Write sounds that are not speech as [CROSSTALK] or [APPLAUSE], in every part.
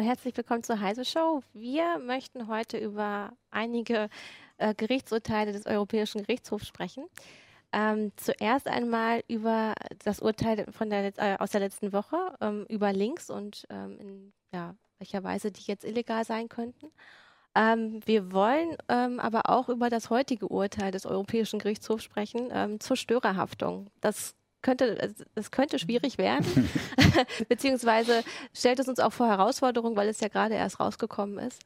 Hallo, herzlich willkommen zur Heise Show. Wir möchten heute über einige äh, Gerichtsurteile des Europäischen Gerichtshofs sprechen. Ähm, zuerst einmal über das Urteil von der, äh, aus der letzten Woche, ähm, über Links und ähm, in ja, welcher Weise die jetzt illegal sein könnten. Ähm, wir wollen ähm, aber auch über das heutige Urteil des Europäischen Gerichtshofs sprechen ähm, zur Störerhaftung. Das könnte, es könnte schwierig werden, [LAUGHS] [LAUGHS] beziehungsweise stellt es uns auch vor Herausforderungen, weil es ja gerade erst rausgekommen ist.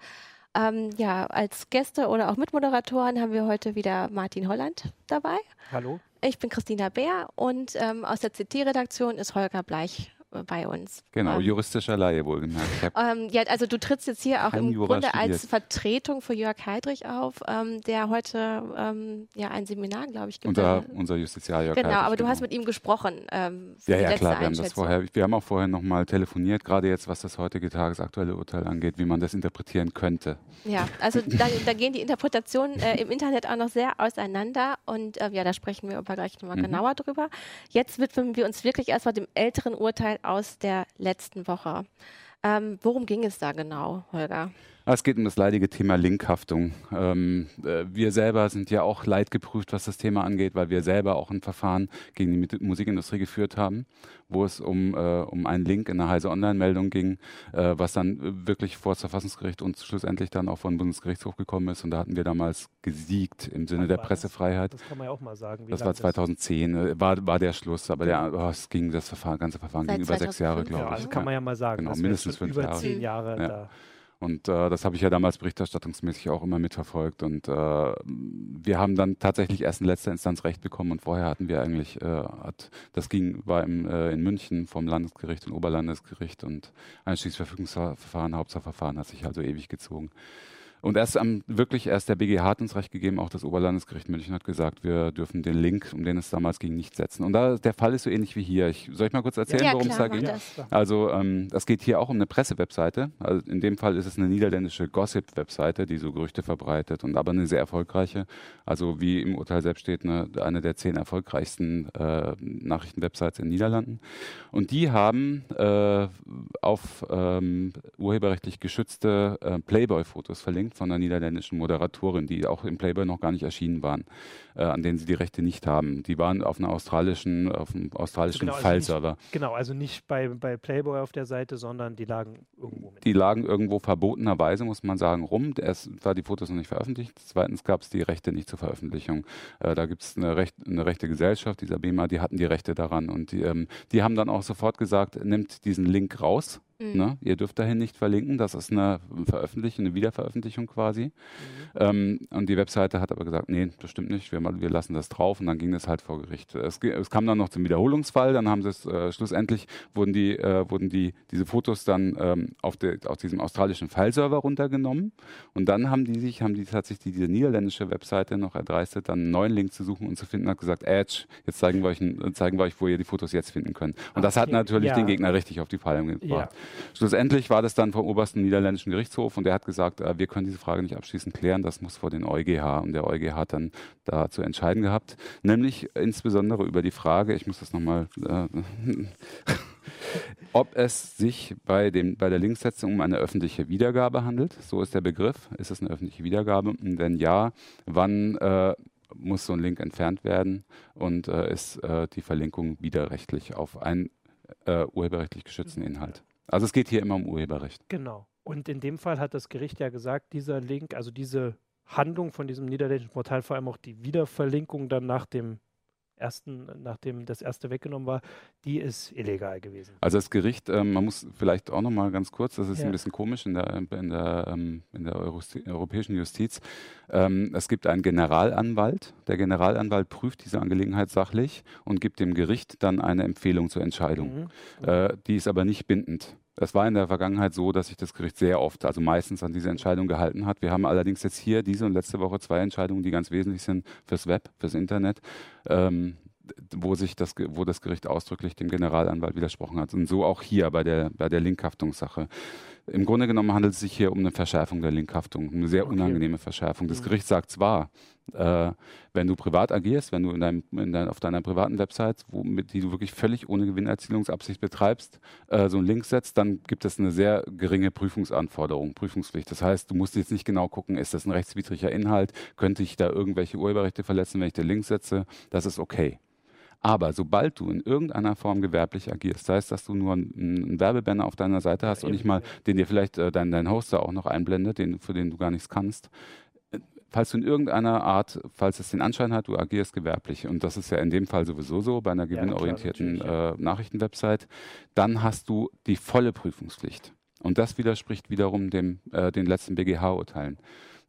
Ähm, ja, als Gäste oder auch Mitmoderatoren haben wir heute wieder Martin Holland dabei. Hallo. Ich bin Christina Bär und ähm, aus der CT-Redaktion ist Holger Bleich bei uns. Genau, ähm, juristischer Laie wohlgemerkt. Ähm, ja, also du trittst jetzt hier auch im Jura Grunde studiert. als Vertretung für Jörg Heidrich auf, ähm, der heute ähm, ja ein Seminar, glaube ich, gibt. Unser, unser Justiziar Jörg Genau, Heidrich, aber du genau. hast mit ihm gesprochen. Ähm, ja, ja, klar, wir haben das vorher, wir haben auch vorher nochmal telefoniert, gerade jetzt, was das heutige tagesaktuelle Urteil angeht, wie man das interpretieren könnte. Ja, also [LAUGHS] da, da gehen die Interpretationen äh, im Internet auch noch sehr auseinander und äh, ja, da sprechen wir aber gleich nochmal mhm. genauer drüber. Jetzt widmen wir uns wirklich erstmal dem älteren Urteil aus der letzten Woche. Ähm, worum ging es da genau, Holger? Es geht um das leidige Thema Linkhaftung. Ähm, äh, wir selber sind ja auch leidgeprüft, was das Thema angeht, weil wir selber auch ein Verfahren gegen die Musikindustrie geführt haben, wo es um, äh, um einen Link in einer Heise Online-Meldung ging, äh, was dann wirklich vor das Verfassungsgericht und schlussendlich dann auch vor den Bundesgerichtshof gekommen ist. Und da hatten wir damals gesiegt im Sinne der Pressefreiheit. Das, das kann man ja auch mal sagen. das war 2010, äh, war, war der Schluss, aber der, oh, es ging das Verfahren, ganze Verfahren Seit ging über sechs Jahre, glaube ja, ich. Also kann man ja mal sagen. Genau, mindestens fünf über Jahre. zehn Jahre ja. da. Und äh, das habe ich ja damals berichterstattungsmäßig auch immer mitverfolgt. Und äh, wir haben dann tatsächlich erst in letzter Instanz Recht bekommen. Und vorher hatten wir eigentlich, äh, hat, das ging, war im, äh, in München vom Landesgericht und Oberlandesgericht und ein Schließverfügungsverfahren, Hauptsacheverfahren hat sich also ewig gezogen. Und erst am, wirklich erst der BGH hat uns recht gegeben, auch das Oberlandesgericht München hat gesagt, wir dürfen den Link, um den es damals ging, nicht setzen. Und da der Fall ist so ähnlich wie hier. Ich, soll ich mal kurz erzählen, ja, worum es da ging? Also ähm, es geht hier auch um eine Pressewebseite. Also in dem Fall ist es eine niederländische Gossip-Webseite, die so Gerüchte verbreitet und aber eine sehr erfolgreiche. Also wie im Urteil selbst steht, eine, eine der zehn erfolgreichsten äh, Nachrichtenwebsites in den Niederlanden. Und die haben äh, auf ähm, urheberrechtlich geschützte äh, Playboy-Fotos verlinkt von einer niederländischen Moderatorin, die auch im Playboy noch gar nicht erschienen waren, äh, an denen sie die Rechte nicht haben. Die waren auf einer australischen, auf einem australischen also genau, File-Server. Also genau, also nicht bei, bei Playboy auf der Seite, sondern die lagen irgendwo. Mit. Die lagen irgendwo verbotenerweise, muss man sagen, rum. Erst war die Fotos noch nicht veröffentlicht. Zweitens gab es die Rechte nicht zur Veröffentlichung. Äh, da gibt es eine, Recht, eine rechte Gesellschaft, dieser BEMA, die hatten die Rechte daran. Und die, ähm, die haben dann auch sofort gesagt, nimmt diesen Link raus Mhm. Ne? Ihr dürft dahin nicht verlinken, das ist eine Veröffentlichung, eine Wiederveröffentlichung quasi. Mhm. Ähm, und die Webseite hat aber gesagt, nee, das stimmt nicht, wir, wir lassen das drauf und dann ging es halt vor Gericht. Es, es, kam dann noch zum Wiederholungsfall, dann haben sie es, äh, schlussendlich wurden die, äh, wurden die, diese Fotos dann ähm, auf, de, auf diesem australischen Fileserver runtergenommen und dann haben die sich, haben die tatsächlich diese niederländische Webseite noch erdreistet, dann einen neuen Link zu suchen und zu finden, hat gesagt, Edge, jetzt zeigen wir euch, zeigen wir euch wo ihr die Fotos jetzt finden könnt. Und okay. das hat natürlich ja. den Gegner richtig auf die Palme gebracht. Ja. Schlussendlich war das dann vom obersten niederländischen Gerichtshof und der hat gesagt, äh, wir können diese Frage nicht abschließend klären, das muss vor den EuGH und der EuGH hat dann da zu entscheiden gehabt, nämlich insbesondere über die Frage, ich muss das nochmal, äh, [LAUGHS] ob es sich bei, dem, bei der Linksetzung um eine öffentliche Wiedergabe handelt, so ist der Begriff, ist es eine öffentliche Wiedergabe? Und wenn ja, wann äh, muss so ein Link entfernt werden? Und äh, ist äh, die Verlinkung widerrechtlich auf einen äh, urheberrechtlich geschützten Inhalt. Also es geht hier immer um Urheberrecht. Genau. Und in dem Fall hat das Gericht ja gesagt, dieser Link, also diese Handlung von diesem niederländischen Portal, vor allem auch die Wiederverlinkung dann nach dem ersten, nachdem das erste weggenommen war, die ist illegal gewesen. Also das Gericht, ähm, man muss vielleicht auch noch mal ganz kurz, das ist ja. ein bisschen komisch in der, in der, ähm, in der Euro europäischen Justiz. Ähm, es gibt einen Generalanwalt. Der Generalanwalt prüft diese Angelegenheit sachlich und gibt dem Gericht dann eine Empfehlung zur Entscheidung. Mhm. Äh, die ist aber nicht bindend. Es war in der Vergangenheit so, dass sich das Gericht sehr oft, also meistens an diese Entscheidung gehalten hat. Wir haben allerdings jetzt hier diese und letzte Woche zwei Entscheidungen, die ganz wesentlich sind fürs Web, fürs Internet, ähm, wo sich das, wo das Gericht ausdrücklich dem Generalanwalt widersprochen hat. Und so auch hier bei der, bei der Linkhaftungssache. Im Grunde genommen handelt es sich hier um eine Verschärfung der Linkhaftung, eine sehr Okay. unangenehme Verschärfung. Das Mhm. Gericht sagt zwar, äh, wenn du privat agierst, wenn du in deinem, in dein, auf deiner privaten Website, wo, mit, die du wirklich völlig ohne Gewinnerzielungsabsicht betreibst, äh, so einen Link setzt, dann gibt es eine sehr geringe Prüfungsanforderung, Prüfungspflicht. Das heißt, du musst jetzt nicht genau gucken, ist das ein rechtswidriger Inhalt, könnte ich da irgendwelche Urheberrechte verletzen, wenn ich den Link setze, das ist okay. Aber sobald du in irgendeiner Form gewerblich agierst, sei es, dass du nur einen, Werbebanner auf deiner Seite hast und eben, nicht mal, ja. den dir vielleicht äh, dein, dein Hoster auch noch einblendet, den, für den du gar nichts kannst, äh, falls du in irgendeiner Art, falls es den Anschein hat, du agierst gewerblich, und das ist ja in dem Fall sowieso so bei einer Ja, gewinnorientierten ja. äh, Nachrichtenwebsite, dann hast du die volle Prüfungspflicht. Und das widerspricht wiederum dem, äh, den letzten BGH-Urteilen.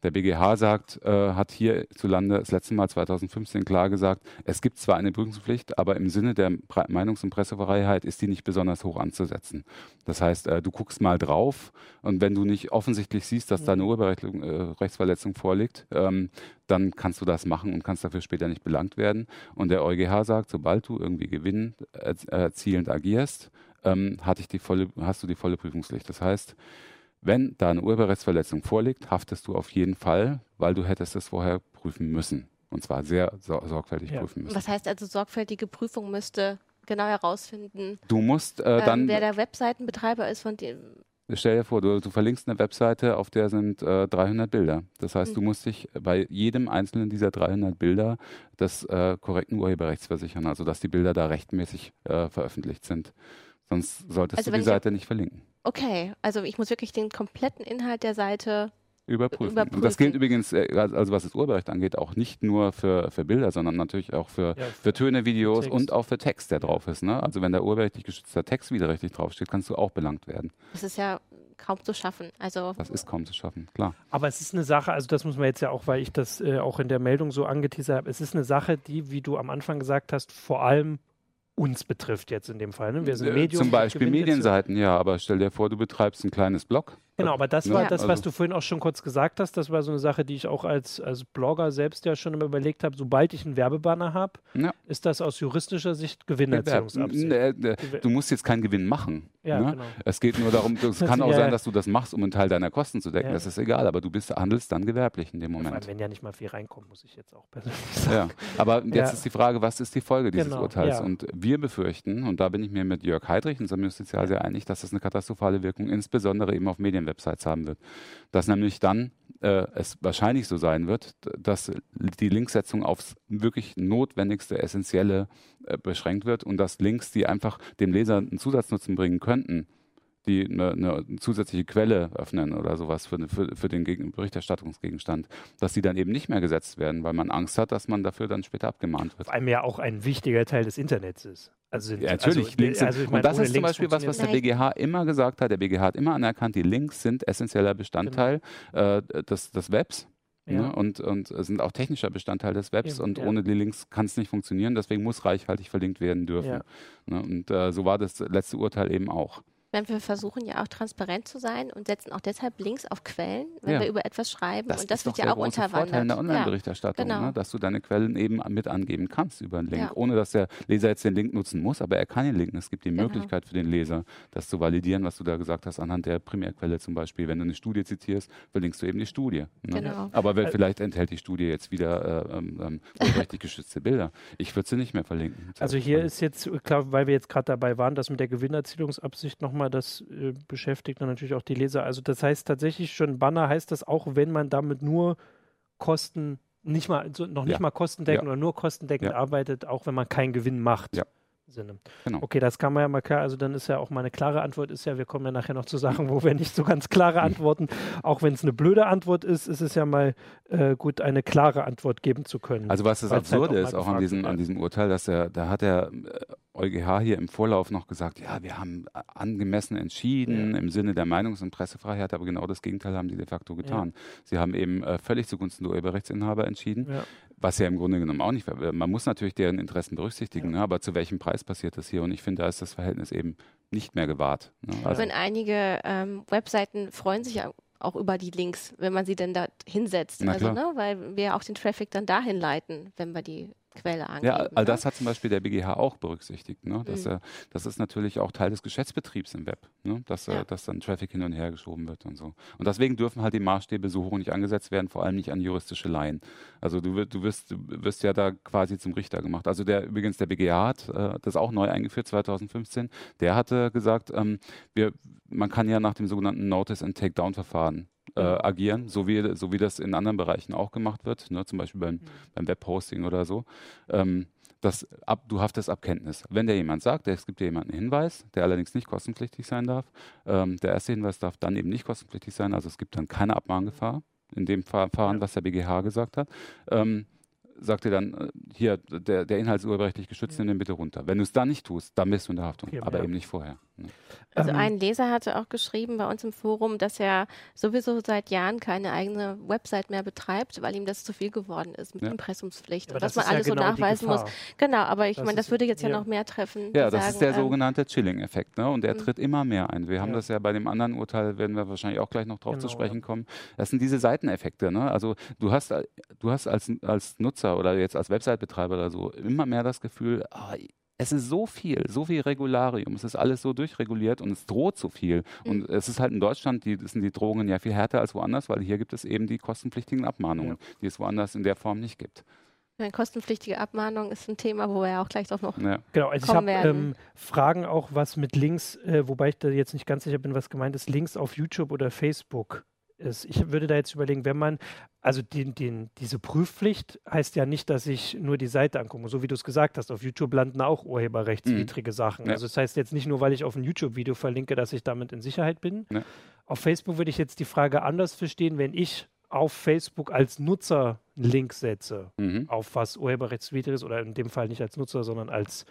Der BGH sagt, äh, hat hierzulande das letzte Mal 2015 klar gesagt, es gibt zwar eine Prüfungspflicht, aber im Sinne der Meinungs- und Pressefreiheit ist die nicht besonders hoch anzusetzen. Das heißt, äh, du guckst mal drauf und wenn du nicht offensichtlich siehst, dass da eine Urheberrechtsverletzung vorliegt, ähm, dann kannst du das machen und kannst dafür später nicht belangt werden. Und der EuGH sagt, sobald du irgendwie Gewinn erz- erzielend agierst, ähm, hatte ich die volle, hast du die volle Prüfungspflicht. Das heißt, wenn da eine Urheberrechtsverletzung vorliegt, haftest du auf jeden Fall, weil du hättest es vorher prüfen müssen. Und zwar sehr sor sorgfältig Ja. prüfen müssen. Was heißt also, sorgfältige Prüfung müsste genau herausfinden, Du musst äh, ähm, dann, wer der Webseitenbetreiber ist, von dem. stell dir vor, du, du verlinkst eine Webseite, auf der sind äh, 300 Bilder. Das heißt, du Mhm. musst dich bei jedem einzelnen dieser 300 Bilder des äh, korrekten Urheberrechts versichern, also dass die Bilder da rechtmäßig äh, veröffentlicht sind. Sonst solltest Also du die Seite nicht verlinken. Okay, also ich muss wirklich den kompletten Inhalt der Seite. Überprüfen. Überprüfen. Und das gilt übrigens, äh, also was das Urheberrecht angeht, auch nicht nur für, für Bilder, sondern natürlich auch für, Ja, für Töne, Videos und auch für Text, der drauf ist. Ne? Also wenn da urheberrechtlich geschützter Text widerrechtlich draufsteht, kannst du auch belangt werden. Das ist ja kaum zu schaffen. Also Das ist kaum zu schaffen, klar. Aber es ist eine Sache, also das muss man jetzt ja auch, weil ich das äh, auch in der Meldung so angeteasert habe, es ist eine Sache, die, wie du am Anfang gesagt hast, vor allem uns betrifft jetzt in dem Fall. Ne? Wir sind Äh, Medium. Zum Beispiel Medienseiten, ja, aber stell dir vor, du betreibst ein kleines Blog. Genau, aber das Ne? war Ja. das, was Also- du vorhin auch schon kurz gesagt hast. Das war so eine Sache, die ich auch als, als Blogger selbst ja schon immer überlegt habe. Sobald ich einen Werbebanner habe, Ja. ist das aus juristischer Sicht N- Gewinnerziehungsabsicht. äh, äh, Du musst jetzt keinen Gewinn machen. Ja, ne? genau. Es geht nur darum, es [LAUGHS] kann auch sein, dass du das machst, um einen Teil deiner Kosten zu decken. Das ist egal, aber du bist, handelst dann gewerblich in dem Vor allem, Moment. wenn ja nicht mal viel reinkommt, muss ich jetzt auch persönlich sagen. Aber jetzt ist die Frage, was ist die Folge dieses Genau, Urteils? Und wir befürchten, und da bin ich mir mit Jörg Heidrich, unserem Justizial, sehr einig, dass das eine katastrophale Wirkung insbesondere eben auf Medienwebsites haben wird. Dass nämlich dann äh, es wahrscheinlich so sein wird, dass die Linksetzung aufs wirklich notwendigste, essentielle äh, beschränkt wird und dass Links, die einfach dem Leser einen Zusatznutzen bringen könnten, die eine, eine zusätzliche Quelle öffnen oder sowas für, für, für den Gegen Berichterstattungsgegenstand, dass die dann eben nicht mehr gesetzt werden, weil man Angst hat, dass man dafür dann später abgemahnt wird. Vor allem ja auch ein wichtiger Teil des Internets ist. Also sind, Ja, natürlich, also, Links sind, also meine, und das ist zum Beispiel was, was der BGH immer gesagt hat. Der BGH hat immer anerkannt, die Links sind essentieller Bestandteil äh, des, des Webs. Ja. Ne? Und, und sind auch technischer Bestandteil des Webs Eben, und ja. ohne die Links kann es nicht funktionieren, deswegen muss reichhaltig verlinkt werden dürfen. Ja. Ne? Und äh, so war das letzte Urteil eben auch. Wenn wir versuchen ja auch transparent zu sein und setzen auch deshalb Links auf Quellen, wenn Ja. wir über etwas schreiben. und das ist wird ja auch große Vorteil in der unterwandert. Ja. Online-Berichterstattung, genau. ne? dass du deine Quellen eben mit angeben kannst über einen Link, Ja. ohne dass der Leser jetzt den Link nutzen muss, aber er kann den Link. Es gibt die Genau. Möglichkeit für den Leser, das zu validieren, was du da gesagt hast, anhand der Primärquelle zum Beispiel. Wenn du eine Studie zitierst, verlinkst du eben die Studie. Ne? Genau. Aber Äh, vielleicht enthält die Studie jetzt wieder äh, ähm, ähm, urheberrechtlich geschützte Bilder. Ich würde sie nicht mehr verlinken. Also hier ist jetzt, klar, weil wir jetzt gerade dabei waren, dass mit der Gewinnerzielungsabsicht nochmal das äh, beschäftigt dann natürlich auch die Leser. Also das heißt tatsächlich schon Banner heißt das auch, wenn man damit nur Kosten, nicht mal, so, noch nicht Ja. mal kostendeckend Ja. oder nur kostendeckend Ja. arbeitet, auch wenn man keinen Gewinn macht. Ja. Sinne. Genau. Okay, das kann man ja mal klar, also dann ist ja auch mal eine klare Antwort, ist ja, wir kommen ja nachher noch zu Sachen, wo wir nicht so ganz klare Antworten, auch wenn es eine blöde Antwort ist, ist es ja mal äh, gut, eine klare Antwort geben zu können. Also was das halt Absurde auch mal ist, auch an diesem, an diesem Urteil, dass er, da hat der äh, EuGH hier im Vorlauf noch gesagt, ja, wir haben äh, angemessen entschieden im Sinne der Meinungs- und Pressefreiheit, aber genau das Gegenteil haben die de facto getan. Sie haben eben äh, völlig zugunsten der Urheberrechtsinhaber entschieden, ja. Was ja im Grunde genommen auch nicht, man muss natürlich deren Interessen berücksichtigen, ne, aber zu welchem Preis passiert das hier? Und ich finde, da ist das Verhältnis eben nicht mehr gewahrt. Ne? Also, Wenn einige ähm, Webseiten freuen sich ja auch über die Links, wenn man sie denn da hinsetzt. Also, ne, weil wir auch den Traffic dann dahin leiten, wenn wir die Quelle angeben. Ja, all ne? das hat zum Beispiel der BGH auch berücksichtigt. Ne? Dass, Mhm. er, das ist natürlich auch Teil des Geschäftsbetriebs im Web, ne? dass, Ja. äh, dass dann Traffic hin und her geschoben wird und so. Und deswegen dürfen halt die Maßstäbe so hoch nicht angesetzt werden, vor allem nicht an juristische Laien. Also du, wirst- du, wirst, du wirst ja da quasi zum Richter gemacht. Also der übrigens der BGH hat äh, das auch neu eingeführt 2015. Der hatte gesagt, ähm, wir, man kann ja nach dem sogenannten Notice and Takedown Verfahren äh, Mhm. agieren, so wie, so wie das in anderen Bereichen auch gemacht wird, ne? zum Beispiel beim, beim Webhosting oder so. Ähm, das ab, du haftest ab Kenntnis. Wenn dir jemand sagt, es gibt dir jemand einen Hinweis, der allerdings nicht kostenpflichtig sein darf, ähm, der erste Hinweis darf dann eben nicht kostenpflichtig sein, also es gibt dann keine Abmahngefahr, in dem Verfahren, Ja. was der BGH gesagt hat. Ähm, sagt dir dann, äh, hier, der, der Inhalt ist urheberrechtlich geschützt, nimm den bitte runter. Wenn du es dann nicht tust, dann bist du in der Haftung, Okay, aber ja. eben nicht vorher. Also Ähm, ein Leser hatte auch geschrieben bei uns im Forum, dass er sowieso seit Jahren keine eigene Website mehr betreibt, weil ihm das zu viel geworden ist mit Ja. Impressumspflicht aber und was das man ja alles so genau die nachweisen muss. Genau, aber ich meine, das würde jetzt ja, ja. noch mehr treffen. Ja, das sagen, ist der ähm, sogenannte Chilling-Effekt, ne? Und der Mhm. tritt immer mehr ein. Wir haben Ja. das ja bei dem anderen Urteil, werden wir wahrscheinlich auch gleich noch drauf zu Genau, sprechen ja. kommen. Das sind diese Seiteneffekte, ne? Also du hast, du hast als, als Nutzer oder jetzt als Website-Betreiber oder so immer mehr das Gefühl, ah, es ist so viel, so viel Regularium, es ist alles so durchreguliert und es droht so viel. Und es ist halt in Deutschland, die, sind die Drohungen ja viel härter als woanders, weil hier gibt es eben die kostenpflichtigen Abmahnungen, die es woanders in der Form nicht gibt. Eine kostenpflichtige Abmahnung ist ein Thema, wo wir ja auch gleich drauf noch. Ja. Genau, also ich habe ähm, Fragen auch, was mit Links, äh, wobei ich da jetzt nicht ganz sicher bin, was gemeint ist, Links auf YouTube oder Facebook ist. Ich würde da jetzt überlegen, wenn man, also den, den, diese Prüfpflicht heißt ja nicht, dass ich nur die Seite angucke. So wie du es gesagt hast, auf YouTube landen auch urheberrechtswidrige Sachen. Ja. Also das heißt jetzt nicht nur, weil ich auf ein YouTube-Video verlinke, dass ich damit in Sicherheit bin. Ja. Auf Facebook würde ich jetzt die Frage anders verstehen, wenn ich auf Facebook als Nutzer einen Link setze Mhm. auf was urheberrechtswidrig ist oder in dem Fall nicht als Nutzer, sondern als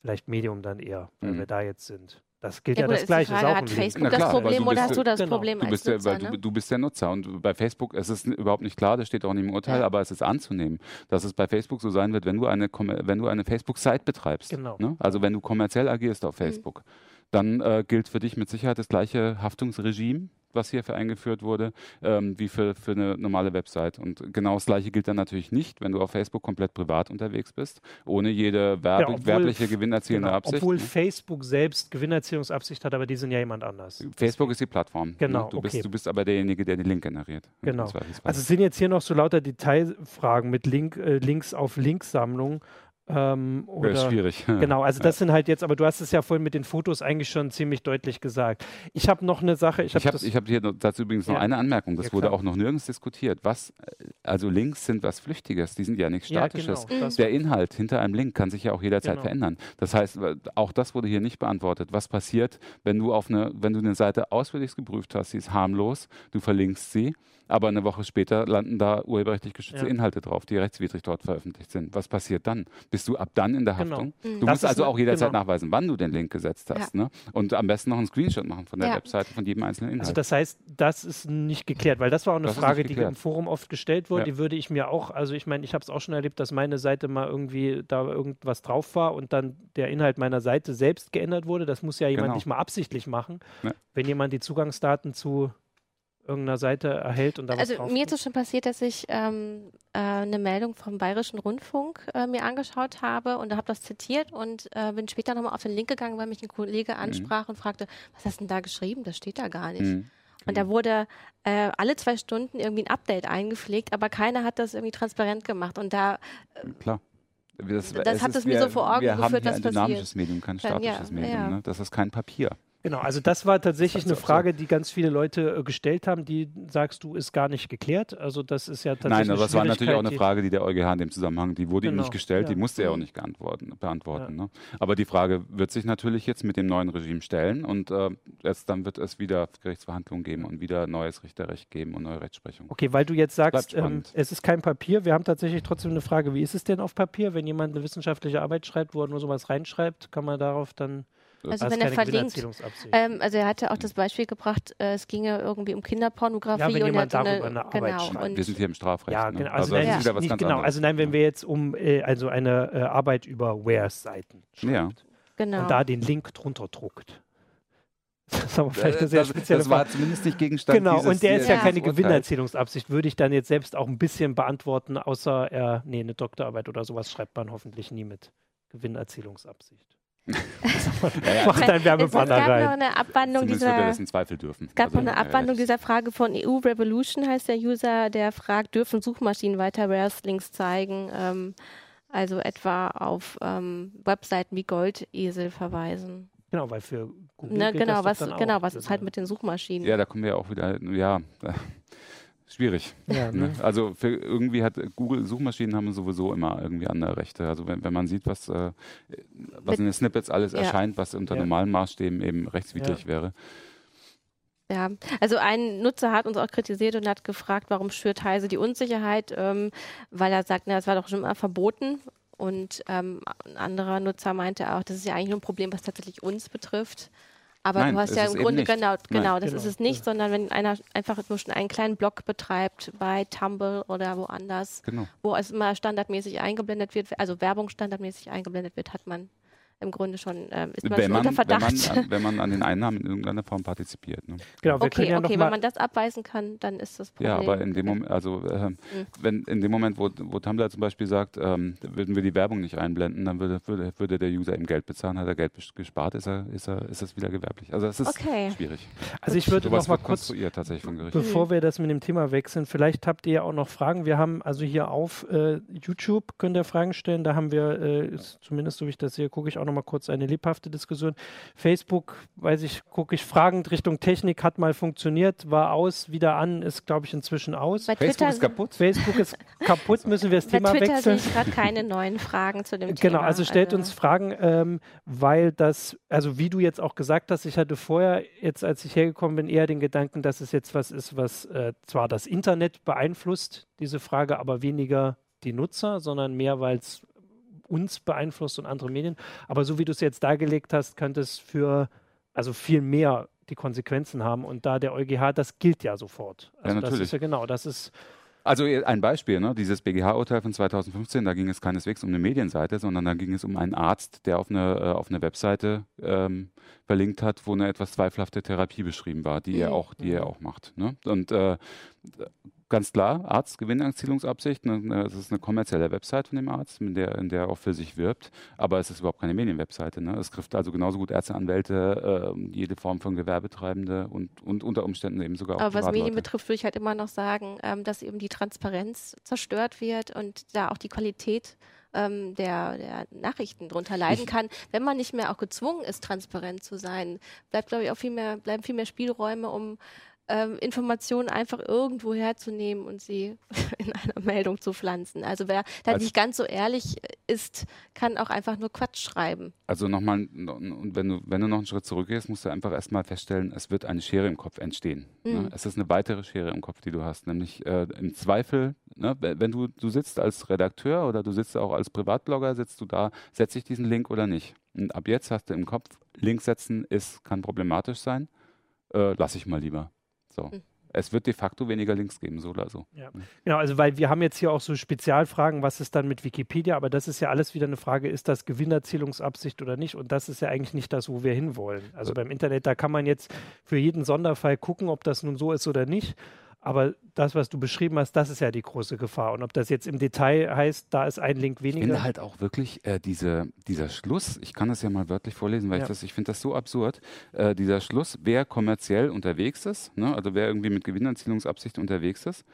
vielleicht Medium dann eher, weil Mhm. wir da jetzt sind. Das gilt ja, Ja, gut, das ist die Gleiche. Frage, auch hat. Facebook Na das klar, aber Problem du oder hast du das genau. Problem Du bist, der, Nutzer? weil ne? du, du bist der Nutzer und bei Facebook, es ist überhaupt nicht klar, das steht auch nicht im Urteil, Ja. aber es ist anzunehmen, dass es bei Facebook so sein wird, wenn du eine, kommer- wenn du eine Facebook-Site betreibst. Genau. Ne? Also wenn du kommerziell agierst auf Mhm. Facebook, dann äh, gilt für dich mit Sicherheit das gleiche Haftungsregime, was hierfür eingeführt wurde, ähm, wie für, für eine normale Website. Und genau das gleiche gilt dann natürlich nicht, wenn du auf Facebook komplett privat unterwegs bist, ohne jede Werbe, Ja, obwohl- werbliche gewinnerzielende Genau. Absicht. Obwohl ne? Facebook selbst Gewinnerziehungsabsicht hat, aber die sind ja jemand anders. Facebook ist die Plattform. Genau, Ne? Du, bist, okay. du bist aber derjenige, der den Link generiert. im Genau. Also es sind jetzt hier noch so lauter Detailfragen mit Link, äh, Links auf Linksammlung. Ähm, Ja, oder ist schwierig. [LAUGHS] Genau, also das sind halt jetzt, aber du hast es ja vorhin mit den Fotos eigentlich schon ziemlich deutlich gesagt. Ich habe noch eine Sache, ich habe ich hab hier noch- dazu übrigens noch Ja. eine Anmerkung. Das Ja, wurde auch noch nirgends diskutiert. Was, also Links sind was Flüchtiges, die sind ja nichts ja, Statisches. genau, Der Inhalt hinter einem Link kann sich ja auch jederzeit Genau. verändern. Das heißt, auch das wurde hier nicht beantwortet. Was passiert, wenn du auf eine, wenn du eine Seite ausführlich geprüft hast, sie ist harmlos, du verlinkst sie, aber eine Woche später landen da urheberrechtlich geschützte Ja. Inhalte drauf, die rechtswidrig dort veröffentlicht sind. Was passiert dann? Bist du ab dann in der Genau. Haftung? Mhm. Du Das musst also auch jederzeit genau. nachweisen, wann du den Link gesetzt hast. Ne? Und am besten noch einen Screenshot machen von der Ja. Webseite, von jedem einzelnen Inhalt. Also das heißt, das ist nicht geklärt, weil das war auch eine Das Frage, die im Forum oft gestellt wurde. Ja. Die würde ich mir auch, also ich meine, ich habe es auch schon erlebt, dass meine Seite mal irgendwie da irgendwas drauf war und dann der Inhalt meiner Seite selbst geändert wurde. Das muss ja jemand Genau. nicht mal absichtlich machen. Ja. Wenn jemand die Zugangsdaten zu irgendeiner Seite erhält und da was Also drauf mir ist es schon passiert, dass ich ähm, äh, eine Meldung vom Bayerischen Rundfunk äh, mir angeschaut habe und da habe das zitiert und äh, bin später nochmal auf den Link gegangen, weil mich ein Kollege ansprach und fragte, was hast du denn da geschrieben? Das steht da gar nicht. Mhm. Und da wurde äh, alle zwei Stunden irgendwie ein Update eingepflegt, aber keiner hat das irgendwie transparent gemacht. Und da, Klar. Das, Das hat es mir so vor Augen wir haben geführt, hier was ein passiert. dynamisches Medium, kein statisches ja, Medium. ja. Ne? Das ist kein Papier. Genau, also das war tatsächlich Das eine Frage, die ganz viele Leute äh, gestellt haben, die sagst du, ist gar nicht geklärt. Also das ist ja tatsächlich Nein, aber das war natürlich auch eine Frage, die der EuGH in dem Zusammenhang, die wurde ihm Genau, nicht gestellt, die ja. musste er auch Mhm. nicht beantworten. Ne? Aber die Frage wird sich natürlich jetzt mit dem neuen Regime stellen und äh, erst dann wird es wieder Gerichtsverhandlungen geben und wieder neues Richterrecht geben und neue Rechtsprechung. Die, okay, weil du jetzt sagst, ähm, es ist kein Papier. Wir haben tatsächlich trotzdem eine Frage, wie ist es denn auf Papier? Wenn jemand eine wissenschaftliche Arbeit schreibt, wo er nur sowas reinschreibt, kann man darauf dann also als wenn er verlinkt, ähm, also er hatte auch das Beispiel gebracht, äh, es ginge irgendwie um Kinderpornografie Ja, wenn und jemand darüber eine Arbeit genau, schreibt. und Wir sind hier im Strafrecht. ja, ne? genau. Also, Also, das nein, nicht, nicht ganz genau. Also nein, wenn wir jetzt um äh, also eine äh, Arbeit über Wares-Seiten Ja. genau. und da den Link drunter druckt. [LAUGHS] Das ist aber vielleicht eine sehr das, spezielle das war Frage. zumindest nicht Gegenstand Genau, dieses, und der ist ja, Ja. keine dieses Urteils. Gewinnerzielungsabsicht, würde ich dann jetzt selbst auch ein bisschen beantworten, außer er, nee, eine Doktorarbeit oder sowas schreibt man hoffentlich nie mit Gewinnerzielungsabsicht. Ja, ja, Macht ein Es, gab noch rein. eine Abwandlung Zumindest er dieser. das in Zweifel dürfen. Es gab Also, noch eine Abwandlung ja. dieser Frage von EU Revolution, heißt der User, der fragt, dürfen Suchmaschinen weiter Rails-Links zeigen? Ähm, also etwa auf ähm, Webseiten wie Goldesel verweisen. Genau, weil für Google Ne, gilt genau, das was, genau, was ist halt mit den Suchmaschinen? Ja, da kommen wir ja auch wieder, ja, schwierig. Ja, Ne? ne? Also für irgendwie hat Google Suchmaschinen haben sowieso immer irgendwie andere Rechte. Also wenn, wenn man sieht, was, äh, was Mit- in den Snippets alles Ja. erscheint, was unter Ja. normalen Maßstäben eben rechtswidrig Ja. wäre. Ja, also ein Nutzer hat uns auch kritisiert und hat gefragt, warum schürt Heise die Unsicherheit, ähm, weil er sagt, na, das war doch schon immer verboten. Und ähm, ein anderer Nutzer meinte auch, das ist ja eigentlich nur ein Problem, was tatsächlich uns betrifft. Aber Nein, du hast ja im Grunde nicht. genau, genau, das Genau, ist es nicht, sondern wenn einer einfach nur schon einen kleinen Blog betreibt bei Tumblr oder woanders, Genau. wo es immer standardmäßig eingeblendet wird, also Werbung standardmäßig eingeblendet wird, hat man im Grunde schon, ähm, ist man Wenn man, unter wenn, Verdacht. man an, wenn man an [LAUGHS] den Einnahmen in irgendeiner Form partizipiert. Ne? Genau, wir können okay, ja okay, noch wenn man das abweisen kann, dann ist das Problem. Ja, aber in dem Moment, also äh, Hm. wenn in dem Moment, wo, wo Tumblr zum Beispiel sagt, ähm, würden wir die Werbung nicht einblenden, dann würde, würde, würde der User ihm Geld bezahlen, hat er Geld gespart, ist er, ist er, ist es wieder gewerblich. Also es ist Okay. schwierig. also ich würde noch mal kurz tatsächlich vom Gericht. Bevor wir das mit dem Thema wechseln, vielleicht habt ihr ja auch noch Fragen. Wir haben also hier auf äh, YouTube, könnt ihr Fragen stellen. Da haben wir, äh, ist, zumindest so wie ich das sehe, gucke ich auch noch mal kurz eine lebhafte Diskussion. Facebook, weiß ich, gucke ich fragend Richtung Technik, hat mal funktioniert, war aus, wieder an, ist glaube ich inzwischen aus. Bei Facebook Twitter, ist kaputt. Facebook ist kaputt, müssen wir das bei Thema Twitter wechseln. ich gerade keine neuen Fragen zu dem Thema. Genau, also stellt uns Fragen, ähm, weil das, also wie du jetzt auch gesagt hast, ich hatte vorher, jetzt als ich hergekommen bin, eher den Gedanken, dass es jetzt was ist, was äh, zwar das Internet beeinflusst, diese Frage, aber weniger die Nutzer, sondern mehr, weil es uns beeinflusst und andere Medien. Aber so wie du es jetzt dargelegt hast, könnte es für also viel mehr die Konsequenzen haben. Und da der EuGH, das gilt ja sofort. Also das natürlich. ist ja genau, das ist Also eh, ein Beispiel, ne? dieses BGH-Urteil von 2015, da ging es keineswegs um eine Medienseite, sondern da ging es um einen Arzt, der auf eine, äh, auf eine Webseite ähm, verlinkt hat, wo eine etwas zweifelhafte Therapie beschrieben war, die er Mhm. auch, die er auch macht. Ne? Und äh, ganz klar, Arzt, Gewinnerzielungsabsicht, ne, ne, es ist eine kommerzielle Website von dem Arzt, in der, in der er auch für sich wirbt, aber es ist überhaupt keine Medienwebseite. Ne? Es trifft also genauso gut Ärzte, Anwälte, äh, jede Form von Gewerbetreibende und, und unter Umständen eben sogar auch Aber was. Medien betrifft, würde ich halt immer noch sagen, ähm, dass eben die Transparenz zerstört wird und da auch die Qualität ähm, der, der Nachrichten drunter leiden Ich- kann. Wenn man nicht mehr auch gezwungen ist, transparent zu sein, bleibt, glaube ich, auch viel mehr, bleiben viel mehr Spielräume, um ähm, Informationen einfach irgendwo herzunehmen und sie [LAUGHS] in einer Meldung zu pflanzen. Also wer da Als- nicht ganz so ehrlich ist, kann auch einfach nur Quatsch schreiben. Also nochmal, und wenn du, wenn du noch einen Schritt zurückgehst, musst du einfach erstmal feststellen, es wird eine Schere im Kopf entstehen. Mhm. Ne? Es ist eine weitere Schere im Kopf, die du hast. Nämlich äh, im Zweifel, ne, we- wenn du, du sitzt als Redakteur oder du sitzt auch als Privatblogger, sitzt du da, setze ich diesen Link oder nicht? Und ab jetzt hast du im Kopf, Link setzen ist, kann problematisch sein, äh, lass ich mal lieber. So. Mhm. Es wird de facto weniger Links geben, so oder so. Genau, also weil wir haben jetzt hier auch so Spezialfragen, was ist dann mit Wikipedia, aber das ist ja alles wieder eine Frage, ist das Gewinnerzielungsabsicht oder nicht? Und das ist ja eigentlich nicht das, wo wir hinwollen. Also beim Internet, da kann man jetzt für jeden Sonderfall gucken, ob das nun so ist oder nicht. Aber das, was du beschrieben hast, das ist ja die große Gefahr. Und ob das jetzt im Detail heißt, da ist ein Link Ich weniger. finde halt auch wirklich äh, diese, dieser Schluss, ich kann das ja mal wörtlich vorlesen, weil Ja. ich, das, ich finde das so absurd, äh, dieser Schluss, wer kommerziell unterwegs ist, ne, also wer irgendwie mit Gewinnerzielungsabsicht unterwegs ist,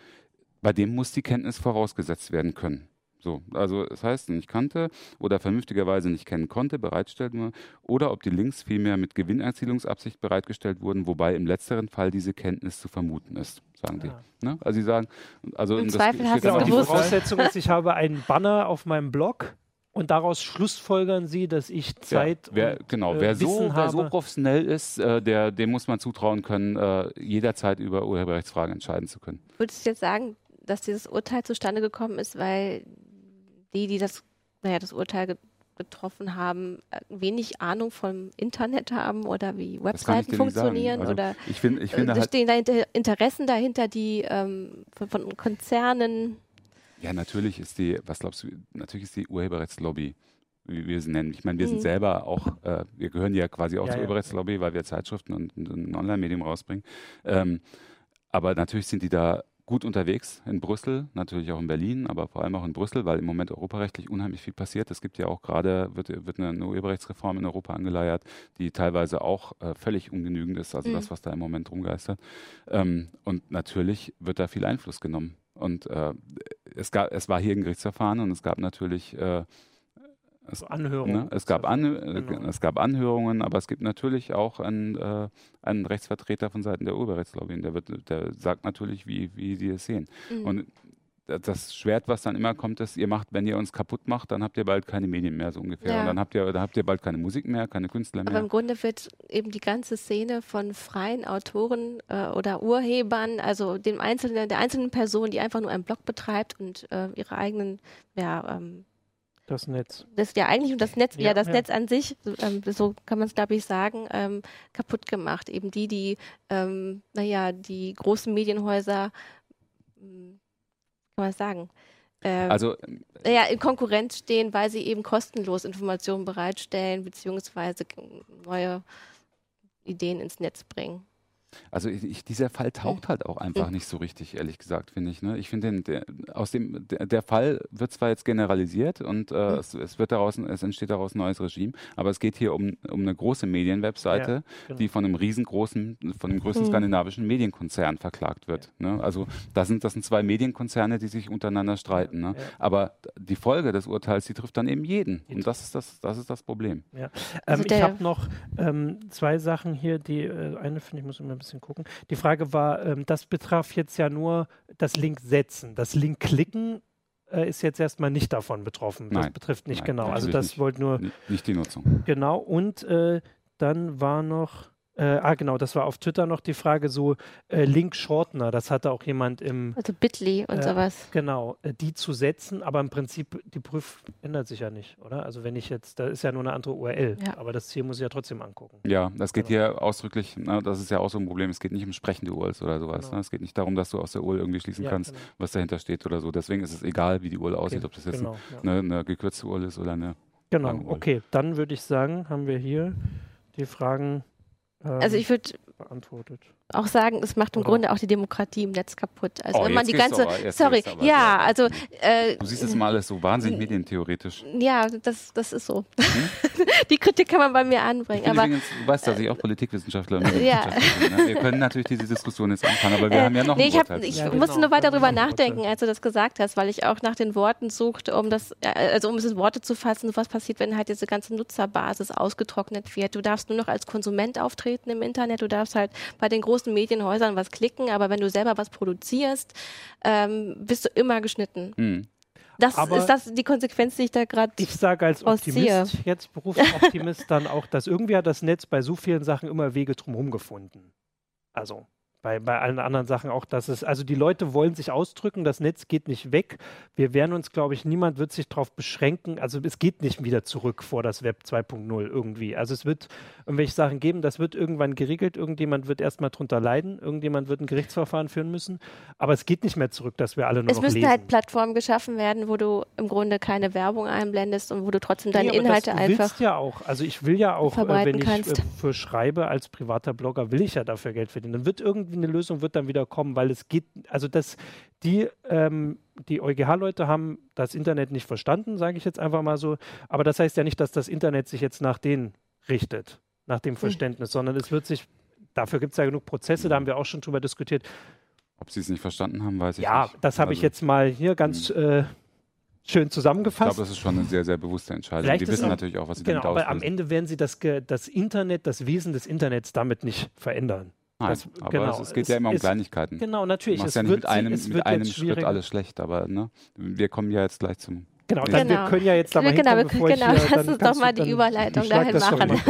bei dem muss die Kenntnis vorausgesetzt werden können. So, also das heißt, nicht kannte oder vernünftigerweise nicht kennen konnte, bereitstellt nur, oder ob die Links vielmehr mit Gewinnerzielungsabsicht bereitgestellt wurden, wobei im letzteren Fall diese Kenntnis zu vermuten ist, sagen Ah. die. Ne? Also sie sagen, also Im das Zweifel hast Genau, du's auch die Voraussetzung ist, ich [LAUGHS] habe einen Banner auf meinem Blog und daraus schlussfolgern sie, dass ich Zeit Ja, wer, und, genau, äh, wer, so, Wissen wer so professionell ist, äh, der, dem muss man zutrauen können, äh, jederzeit über Urheberrechtsfragen entscheiden zu können. Würdest du jetzt sagen, dass dieses Urteil zustande gekommen ist, weil die, die das, naja, das Urteil ge getroffen haben, äh, wenig Ahnung vom Internet haben oder wie Webseiten funktionieren Also oder ich, find, ich äh, finde da halt, stehen da Inter Interessen dahinter, die ähm, von, von Konzernen. ja, natürlich ist die, was glaubst du, natürlich ist die Urheberrechtslobby wie wir sie nennen. Ich meine, wir mhm. sind selber auch, äh, wir gehören ja quasi auch ja, zur ja. Urheberrechtslobby, weil wir Zeitschriften und, und ein Online-Medium rausbringen. Ähm, aber natürlich sind die da gut unterwegs in Brüssel, natürlich auch in Berlin, aber vor allem auch in Brüssel, weil im Moment europarechtlich unheimlich viel passiert. Es gibt ja auch gerade, wird, wird eine, Urheberrechtsreform in Europa angeleiert, die teilweise auch äh, völlig ungenügend ist, also mhm. das, was da im Moment rumgeistert. Ähm, und natürlich wird da viel Einfluss genommen. Und äh, es, gab, es war hier ein Gerichtsverfahren und es gab natürlich äh, es, Anhörungen. Ne? Es, gab an, genau. es gab Anhörungen, aber es gibt natürlich auch einen, äh, einen Rechtsvertreter von Seiten der Urheberrechtslobby. Der, wird, der sagt natürlich, wie, wie sie es sehen. Mhm. Und das Schwert, was dann immer kommt, ist, ihr macht, wenn ihr uns kaputt macht, dann habt ihr bald keine Medien mehr, so ungefähr. Ja. Und dann habt ihr, dann habt ihr bald keine Musik mehr, keine Künstler mehr. Aber im Grunde wird eben die ganze Szene von freien Autoren äh, oder Urhebern, also dem einzelnen, der einzelnen Person, die einfach nur einen Blog betreibt und äh, ihre eigenen ja, ähm, das Netz. Das ja eigentlich und das Netz, ja, ja das ja. Netz an sich, ähm, so kann man es glaube ich sagen, ähm, kaputt gemacht. Eben die, die, ähm, naja, die großen Medienhäuser, hm, kann man sagen, ähm, also ja, in Konkurrenz stehen, weil sie eben kostenlos Informationen bereitstellen, beziehungsweise neue Ideen ins Netz bringen. Also ich, dieser Fall taucht halt auch einfach nicht so richtig, ehrlich gesagt, finde ich. Ne? Ich finde, der, aus dem der, der, Fall wird zwar jetzt generalisiert und äh, es, es, wird daraus, es entsteht daraus ein neues Regime, aber es geht hier um, um eine große Medienwebseite, ja, genau. die von einem riesengroßen, von einem größten mhm. skandinavischen Medienkonzern verklagt wird. Ne? Also da sind das sind zwei Medienkonzerne, die sich untereinander streiten. Ne? Ja. Aber die Folge des Urteils, die trifft dann eben jeden. Und das ist das, das ist das Problem. Ja. Also ähm, ich habe noch ähm, zwei Sachen hier, die äh, eine finde ich muss immer ein bisschen gucken. Die Frage war, ähm, das betraf jetzt ja nur das Link setzen. Das Link klicken äh, ist jetzt erstmal nicht davon betroffen. Das betrifft nicht Nein, genau. Also das wollte nur. Nicht die Nutzung. Genau. Und äh, dann war noch äh, ah, genau, das war auf Twitter noch die Frage, so äh, Link-Shortener, das hatte auch jemand im. Also Bitly und äh, sowas. Genau, äh, die zu setzen, aber im Prinzip, die Prüf ändert sich ja nicht, oder? Also, wenn ich jetzt, da ist ja nur eine andere URL, ja. aber das Ziel muss ich ja trotzdem angucken. Ja, das geht genau. hier ausdrücklich, na, das ist ja auch so ein Problem, es geht nicht um sprechende URLs oder sowas. Genau. Ne? Es geht nicht darum, dass du aus der URL irgendwie schließen ja, kannst, genau. was dahinter steht oder so. Deswegen ist es egal, wie die URL aussieht, okay. ob das jetzt genau, eine, ja. eine gekürzte URL ist oder eine. Genau, okay, dann würde ich sagen, haben wir hier die Fragen. Ähm, also ich würde beantwortet. Auch sagen, es macht im Oder? Grunde auch die Demokratie im Netz kaputt. Also oh, wenn man die ganze, sorry, ja, also äh, du siehst es mal alles so wahnsinnig medientheoretisch. Ja, das, das ist so. Hm? [LAUGHS] die Kritik kann man bei mir anbringen. Aber übrigens, du weißt, dass ich auch Politikwissenschaftler [LAUGHS] bin. Ja. Ne? Wir können natürlich diese Diskussion jetzt anfangen, aber wir äh, haben ja noch nee, ich, hab, ich ja, musste genau, nur weiter darüber nachdenken, als du das gesagt hast, weil ich auch nach den Worten suchte, um das, äh, also um es in Worte zu fassen, was passiert, wenn halt diese ganze Nutzerbasis ausgetrocknet wird. Du darfst nur noch als Konsument auftreten im Internet, du darfst halt bei den großen Medienhäusern was klicken, aber wenn du selber was produzierst, ähm, bist du immer geschnitten. Mhm. Das aber ist das die Konsequenz, die ich da gerade Ich sage als Optimist, ausziehe. jetzt Berufsoptimist, dann auch, dass irgendwie hat das Netz bei so vielen Sachen immer Wege drumherum gefunden. Also bei, bei allen anderen Sachen auch, dass es, also die Leute wollen sich ausdrücken, das Netz geht nicht weg. Wir werden uns, glaube ich, niemand wird sich darauf beschränken, also es geht nicht wieder zurück vor das Web 2.0 irgendwie. Also es wird irgendwelche Sachen geben, das wird irgendwann geregelt, irgendjemand wird erstmal drunter leiden, irgendjemand wird ein Gerichtsverfahren führen müssen, aber es geht nicht mehr zurück, dass wir alle nur es noch. Es müssen halt Plattformen geschaffen werden, wo du im Grunde keine Werbung einblendest und wo du trotzdem deine nee, Inhalte das, du einfach willst ja auch, also ich will ja auch, äh, wenn ich äh, für schreibe als privater Blogger, will ich ja dafür Geld verdienen. Dann wird irgendwie eine Lösung wird dann wieder kommen, weil es geht, also das, die, ähm, die EuGH-Leute haben das Internet nicht verstanden, sage ich jetzt einfach mal so. Aber das heißt ja nicht, dass das Internet sich jetzt nach denen richtet, nach dem hm. Verständnis, mhm. sondern es wird sich, dafür gibt es ja genug Prozesse, da haben wir auch schon drüber diskutiert. Ob sie es nicht verstanden haben, weiß ich ja, nicht. Ja, das habe also, ich jetzt mal hier ganz hm. äh, schön zusammengefasst. Ich glaube, das ist schon eine sehr, sehr bewusste Entscheidung. Vielleicht die wissen auch, natürlich auch, was sie genau, damit aber am Ende werden sie das, das Internet, das Wesen des Internets damit nicht verändern. Nein, das, aber genau, es, es geht es, ja immer um es, Kleinigkeiten. Genau, natürlich. Es ja nicht mit einem, mit einem Schritt alles schlecht, aber ne, wir kommen ja jetzt gleich zum Genau, dann, genau. wir können ja jetzt da mal Genau, wir können, genau, ich, lass uns doch mal die Überleitung dahin machen.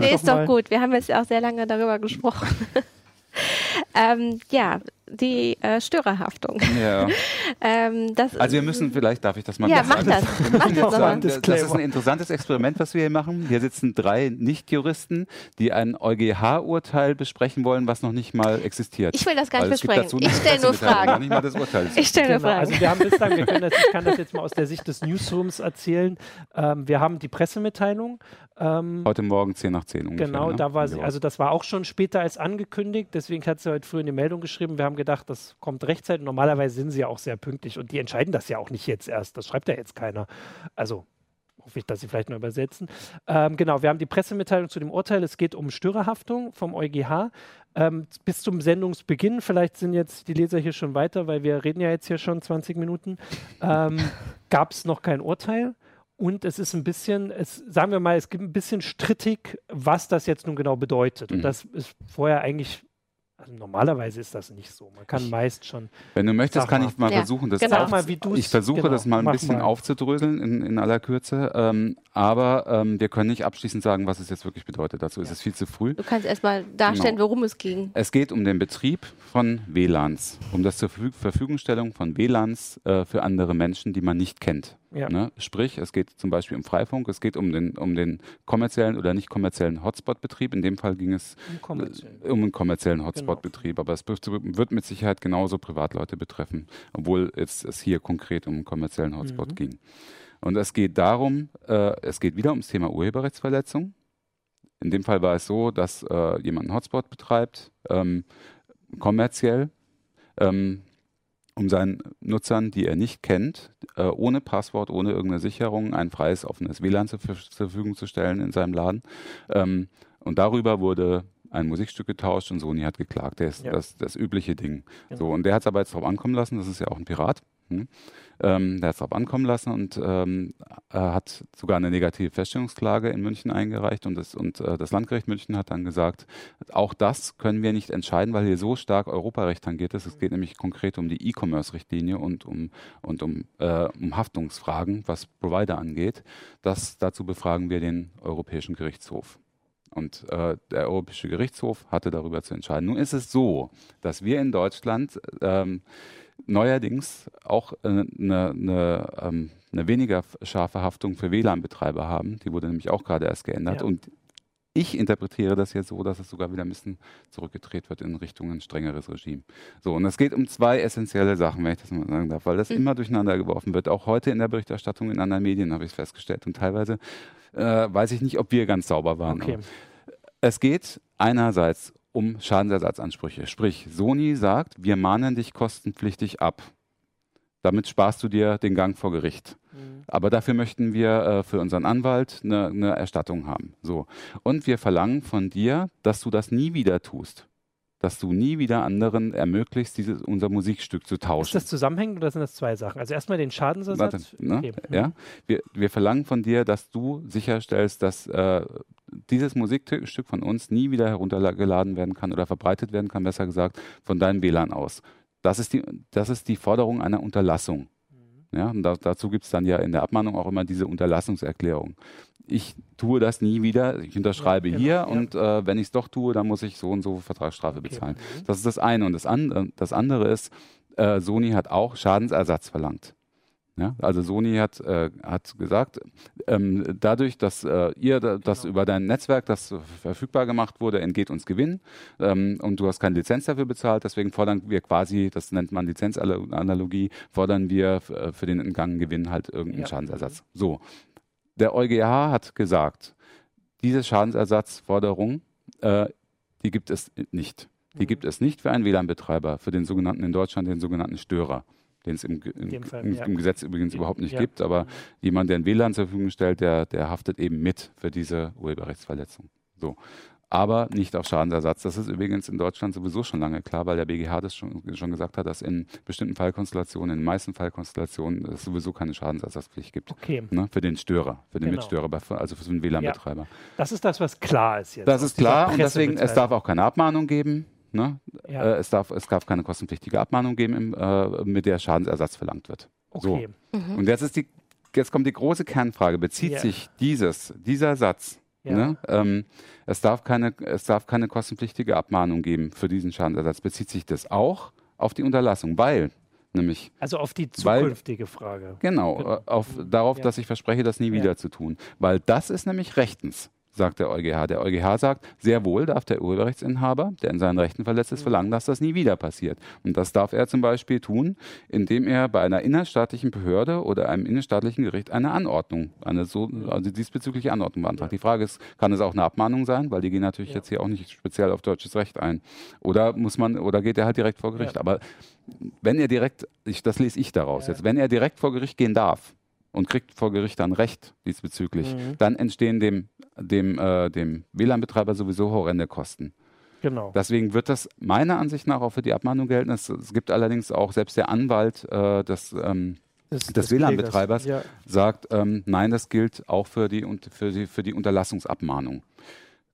nee, ist doch gut. Wir haben jetzt auch sehr lange darüber gesprochen. [LAUGHS] ähm, ja, die äh, Störerhaftung. Ja. [LAUGHS] ähm, das, Also wir müssen, vielleicht darf ich das mal Ja, mach das. Wir Mach das sagen, das ist ein interessantes Experiment, was wir hier machen. Hier sitzen drei Nichtjuristen, die ein EuGH-Urteil besprechen wollen, was noch nicht mal existiert. Ich will das gar nicht gibt besprechen. dazu Ich stelle nur Fragen. Noch nicht mal das Urteil. ist Ich stelle nur Genau, Fragen. also wir haben bislang, wir können das, ich kann das jetzt mal aus der Sicht des Newsrooms erzählen. Ähm, wir haben die Pressemitteilung. Ähm, Heute Morgen 10 nach 10 ungefähr. Genau, ne? da war sie, also das war auch schon später als angekündigt, deswegen hat sie heute früh in die Meldung geschrieben. Wir haben gedacht, das kommt rechtzeitig. Normalerweise sind sie ja auch sehr pünktlich und die entscheiden das ja auch nicht jetzt erst. Das schreibt ja jetzt keiner. Also hoffe ich, dass sie vielleicht nur übersetzen. Ähm, genau, wir haben die Pressemitteilung zu dem Urteil. Es geht um Störerhaftung vom EuGH. Ähm, bis zum Sendungsbeginn, vielleicht sind jetzt die Leser hier schon weiter, weil wir reden ja jetzt hier schon 20 Minuten, ähm, [LAUGHS] gab es noch kein Urteil. Und es ist ein bisschen, es, sagen wir mal, es gibt ein bisschen strittig, was das jetzt nun genau bedeutet. Und Mhm. das ist vorher eigentlich, also normalerweise ist das nicht so. Man kann meist schon. Wenn du möchtest, kann mal. ich mal Ja, versuchen, das genau. Mal, wie Ich versuche genau, das mal ein bisschen mal. aufzudröseln in, in aller Kürze. Ähm, aber ähm, wir können nicht abschließend sagen, was es jetzt wirklich bedeutet. Dazu ist es viel zu früh. Du kannst erstmal darstellen, Genau. worum es ging. Es geht um den Betrieb von WLANs, um das zur Verfüg Verfügungstellung von WLANs äh, für andere Menschen, die man nicht kennt. Ja. Ne? Sprich, es geht zum Beispiel um Freifunk, es geht um den, um den kommerziellen oder nicht kommerziellen Hotspot-Betrieb. In dem Fall ging es um äh, um einen kommerziellen Genau. Hotspot-Betrieb, aber es wird wird mit Sicherheit genauso Privatleute betreffen, obwohl es, es hier konkret um einen kommerziellen Hotspot Mhm. ging. Und es geht darum, äh, es geht wieder ums Thema Urheberrechtsverletzung. In dem Fall war es so, dass äh, jemand einen Hotspot betreibt, ähm, kommerziell, ähm, um seinen Nutzern, die er nicht kennt, äh, ohne Passwort, ohne irgendeine Sicherung, ein freies, offenes WLAN zur, Ver- zur Verfügung zu stellen in seinem Laden. Ähm, und darüber wurde ein Musikstück getauscht und Sony hat geklagt. Das ist Ja. das, das übliche Ding. Genau. So, und der hat es aber jetzt drauf ankommen lassen, das ist ja auch ein Pirat. Hm? Ähm, der hat es drauf ankommen lassen und ähm, äh, hat sogar eine negative Feststellungsklage in München eingereicht und das, und äh, das Landgericht München hat dann gesagt, auch das können wir nicht entscheiden, weil hier so stark Europarecht tangiert ist. Es geht nämlich konkret um die E-Commerce-Richtlinie und um, und um, äh, um Haftungsfragen, was Provider angeht. Das, dazu befragen wir den Europäischen Gerichtshof. Und äh, der Europäische Gerichtshof hatte darüber zu entscheiden. Nun ist es so, dass wir in Deutschland ähm, neuerdings auch eine äh, ne, ne, ähm, weniger scharfe Haftung für WLAN-Betreiber haben. Die wurde nämlich auch gerade erst geändert. Ja. Und ich interpretiere das jetzt so, dass es sogar wieder ein bisschen zurückgedreht wird in Richtung ein strengeres Regime. So, und es geht um zwei essentielle Sachen, wenn ich das mal sagen darf, weil das Mhm. immer durcheinander geworfen wird. Auch heute in der Berichterstattung in anderen Medien habe ich es festgestellt. Und teilweise äh, weiß ich nicht, ob wir ganz sauber waren. Okay. Es geht einerseits um Schadensersatzansprüche. Sprich, Sony sagt, wir mahnen dich kostenpflichtig ab. Damit sparst du dir den Gang vor Gericht. Mhm. Aber dafür möchten wir äh, für unseren Anwalt eine, eine Erstattung haben. So. Und wir verlangen von dir, dass du das nie wieder tust. Dass du nie wieder anderen ermöglichst, dieses, unser Musikstück zu Ist tauschen. das zusammenhängend oder sind das zwei Sachen? Also erstmal den Schadensersatz. Warte, ne? Okay. Mhm. ja? wir, wir verlangen von dir, dass du sicherstellst, dass äh, dieses Musikstück von uns nie wieder heruntergeladen werden kann oder verbreitet werden kann, besser gesagt, von deinem WLAN aus. Das ist die, das ist die Forderung einer Unterlassung. Mhm. Ja, und da, dazu gibt es dann ja in der Abmahnung auch immer diese Unterlassungserklärung. Ich tue das nie wieder, ich unterschreibe Ja, genau, hier ja. und äh, wenn ich es doch tue, dann muss ich so und so Vertragsstrafe Okay. bezahlen. Mhm. Das ist das eine. Und das, an, das andere ist, äh, Sony hat auch Schadensersatz verlangt. Ja, also Sony hat, äh, hat gesagt, ähm, dadurch, dass äh, ihr da, das Genau. über dein Netzwerk, das verfügbar gemacht wurde, entgeht uns Gewinn ähm, und du hast keine Lizenz dafür bezahlt, deswegen fordern wir quasi, das nennt man Lizenzanalogie, fordern wir äh, für den entgangenen Gewinn halt irgendeinen. Schadensersatz. So, der EuGH hat gesagt, diese Schadensersatzforderung, äh, die gibt es nicht. Die Mhm. gibt es nicht für einen WLAN-Betreiber, für den sogenannten in Deutschland den sogenannten Störer, den es im, im, Fall, im, ja. im Gesetz übrigens Ja. überhaupt nicht Ja. gibt, aber Mhm. jemand, der ein WLAN zur Verfügung stellt, der, der haftet eben mit für diese Urheberrechtsverletzung. So. Aber nicht auf Schadensersatz. Das ist übrigens in Deutschland sowieso schon lange klar, weil der BGH das schon, schon gesagt hat, dass in bestimmten Fallkonstellationen, in den meisten Fallkonstellationen, es sowieso keine Schadensersatzpflicht gibt. Okay, Ne, für den Störer, für den Genau. Mitstörer, also für den WLAN-Betreiber. das ist das, was klar ist jetzt. Das ist klar und deswegen, es darf auch keine Abmahnung geben. Ne? Ja. Äh, es, darf, es darf keine kostenpflichtige Abmahnung geben, im, äh, mit der Schadensersatz verlangt wird. okay. Mhm. Und jetzt ist die, jetzt kommt die große Kernfrage: Bezieht Ja. sich dieses, dieser Satz? Ja. Ne? Ähm, es, darf keine, es darf keine kostenpflichtige Abmahnung geben für diesen Schadensersatz. Bezieht sich das auch auf die Unterlassung, weil nämlich. Also auf die zukünftige weil, Frage. Genau, genau. auf, darauf, ja. dass ich verspreche, das nie wieder zu tun. Weil das ist nämlich rechtens sagt der EuGH. Der EuGH sagt, sehr wohl darf der Urheberrechtsinhaber, der in seinen Rechten verletzt ist, mhm. verlangen, dass das nie wieder passiert. Und das darf er zum Beispiel tun, indem er bei einer innerstaatlichen Behörde oder einem innerstaatlichen Gericht eine Anordnung, eine so, also diesbezügliche Anordnung beantragt. Die Frage ist, kann es auch eine Abmahnung sein? Weil die gehen natürlich ja. jetzt hier auch nicht speziell auf deutsches Recht ein. Oder muss man, oder geht er halt direkt vor Gericht? Ja. Aber wenn er direkt, ich, das lese ich daraus ja. jetzt, wenn er direkt vor Gericht gehen darf, und kriegt vor Gericht dann Recht diesbezüglich, mhm. dann entstehen dem, dem, äh, dem WLAN-Betreiber sowieso horrende Kosten. Genau. Deswegen wird das meiner Ansicht nach auch für die Abmahnung gelten. Es, es gibt allerdings auch selbst der Anwalt äh, des, ähm, des, des WLAN-Betreibers ja. sagt, ähm, nein, das gilt auch für die, für die, für die Unterlassungsabmahnung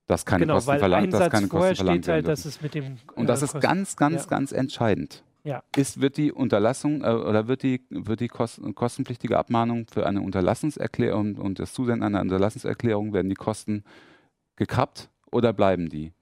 dass keine genau, Kosten verlangt, dass keine Kosten verlangt werden. Halt, und das ist ganz, ganz, ja. ganz entscheidend ja. ist, wird die Unterlassung äh, oder wird die, wird die Kosten, kostenpflichtige Abmahnung für eine Unterlassungserklärung und das Zusenden einer Unterlassungserklärung, werden die Kosten gekappt oder bleiben die?